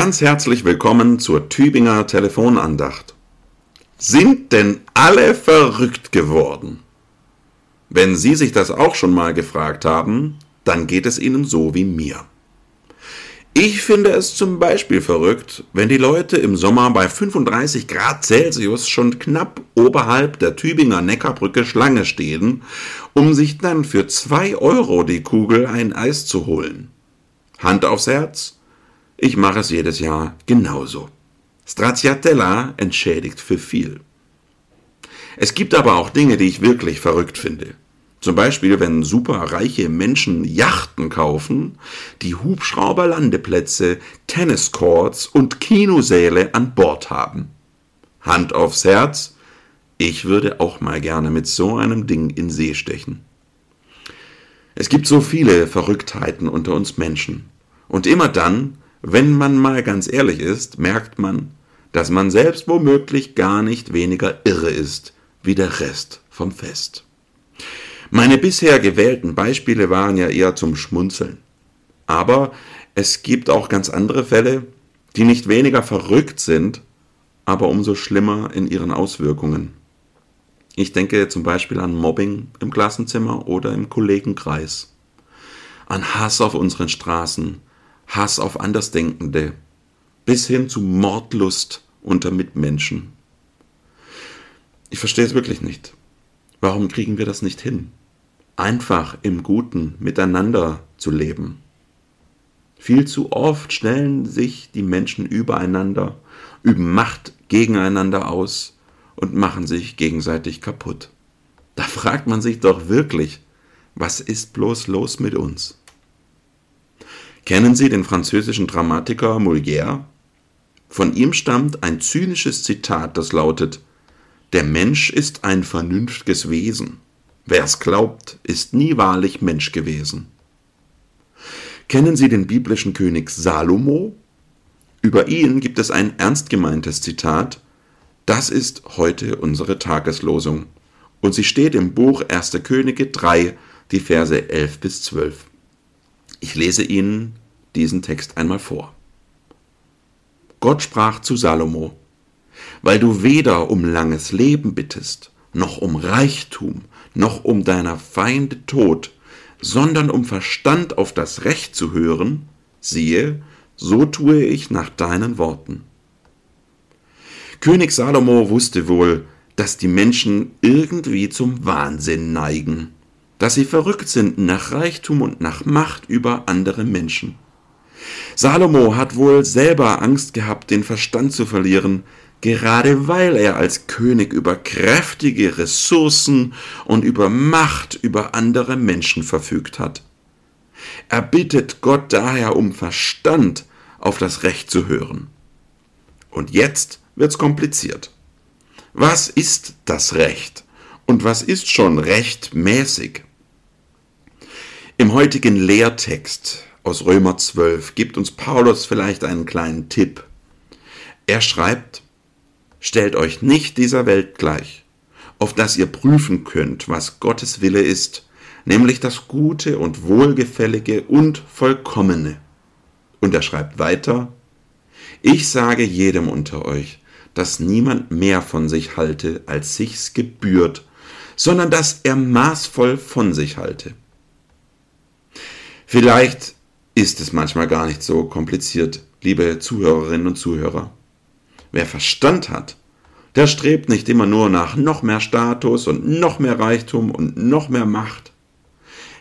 Ganz herzlich willkommen zur Tübinger Telefonandacht. Sind denn alle verrückt geworden? Wenn Sie sich das auch schon mal gefragt haben, dann geht es Ihnen so wie mir. Ich finde es zum Beispiel verrückt, wenn die Leute im Sommer bei 35 Grad Celsius schon knapp oberhalb der Tübinger Neckarbrücke Schlange stehen, um sich dann für 2 Euro die Kugel ein Eis zu holen. Hand aufs Herz, ich mache es jedes Jahr genauso. Stracciatella entschädigt für viel. Es gibt aber auch Dinge, die ich wirklich verrückt finde. Zum Beispiel, wenn superreiche Menschen Yachten kaufen, die Hubschrauberlandeplätze, Tenniscourts und Kinosäle an Bord haben. Hand aufs Herz, ich würde auch mal gerne mit so einem Ding in See stechen. Es gibt so viele Verrücktheiten unter uns Menschen. Und immer dann, wenn man mal ganz ehrlich ist, merkt man, dass man selbst womöglich gar nicht weniger irre ist wie der Rest vom Fest. Meine bisher gewählten Beispiele waren ja eher zum Schmunzeln. Aber es gibt auch ganz andere Fälle, die nicht weniger verrückt sind, aber umso schlimmer in ihren Auswirkungen. Ich denke zum Beispiel an Mobbing im Klassenzimmer oder im Kollegenkreis, an Hass auf unseren Straßen, Hass auf Andersdenkende, bis hin zu Mordlust unter Mitmenschen. Ich verstehe es wirklich nicht. Warum kriegen wir das nicht hin? einfach im Guten miteinander zu leben. Viel zu oft stellen sich die Menschen übereinander, üben Macht gegeneinander aus und machen sich gegenseitig kaputt. Da fragt man sich doch wirklich, was ist bloß los mit uns? Kennen Sie den französischen Dramatiker Molière? Von ihm stammt ein zynisches Zitat, das lautet Der Mensch ist ein vernünftiges Wesen. Wer es glaubt, ist nie wahrlich Mensch gewesen. Kennen Sie den biblischen König Salomo? Über ihn gibt es ein ernst gemeintes Zitat, das ist heute unsere Tageslosung. Und sie steht im Buch 1. Könige 3, die Verse 11 bis 12. Ich lese Ihnen diesen Text einmal vor. Gott sprach zu Salomo, weil du weder um langes Leben bittest, noch um Reichtum, noch um deiner Feinde Tod, sondern um Verstand auf das Recht zu hören, siehe, so tue ich nach deinen Worten. König Salomo wusste wohl, dass die Menschen irgendwie zum Wahnsinn neigen, dass sie verrückt sind nach Reichtum und nach Macht über andere Menschen. Salomo hat wohl selber Angst gehabt, den Verstand zu verlieren, gerade weil er als König über kräftige Ressourcen und über Macht über andere Menschen verfügt hat. Er bittet Gott daher um Verstand, auf das Recht zu hören. Und jetzt wird's kompliziert. Was ist das Recht? Und was ist schon rechtmäßig? Im heutigen Lehrtext aus Römer 12 gibt uns Paulus vielleicht einen kleinen Tipp. Er schreibt, Stellt euch nicht dieser Welt gleich, auf dass ihr prüfen könnt, was Gottes Wille ist, nämlich das Gute und Wohlgefällige und Vollkommene. Und er schreibt weiter, ich sage jedem unter euch, dass niemand mehr von sich halte, als sich's gebührt, sondern dass er maßvoll von sich halte. Vielleicht ist es manchmal gar nicht so kompliziert, liebe Zuhörerinnen und Zuhörer. Wer Verstand hat, der strebt nicht immer nur nach noch mehr Status und noch mehr Reichtum und noch mehr Macht.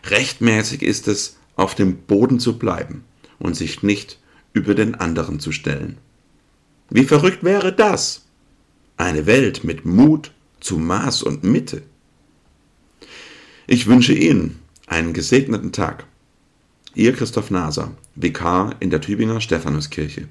Rechtmäßig ist es, auf dem Boden zu bleiben und sich nicht über den anderen zu stellen. Wie verrückt wäre das? Eine Welt mit Mut zu Maß und Mitte. Ich wünsche Ihnen einen gesegneten Tag. Ihr Christoph Naser, Vikar in der Tübinger Stephanuskirche.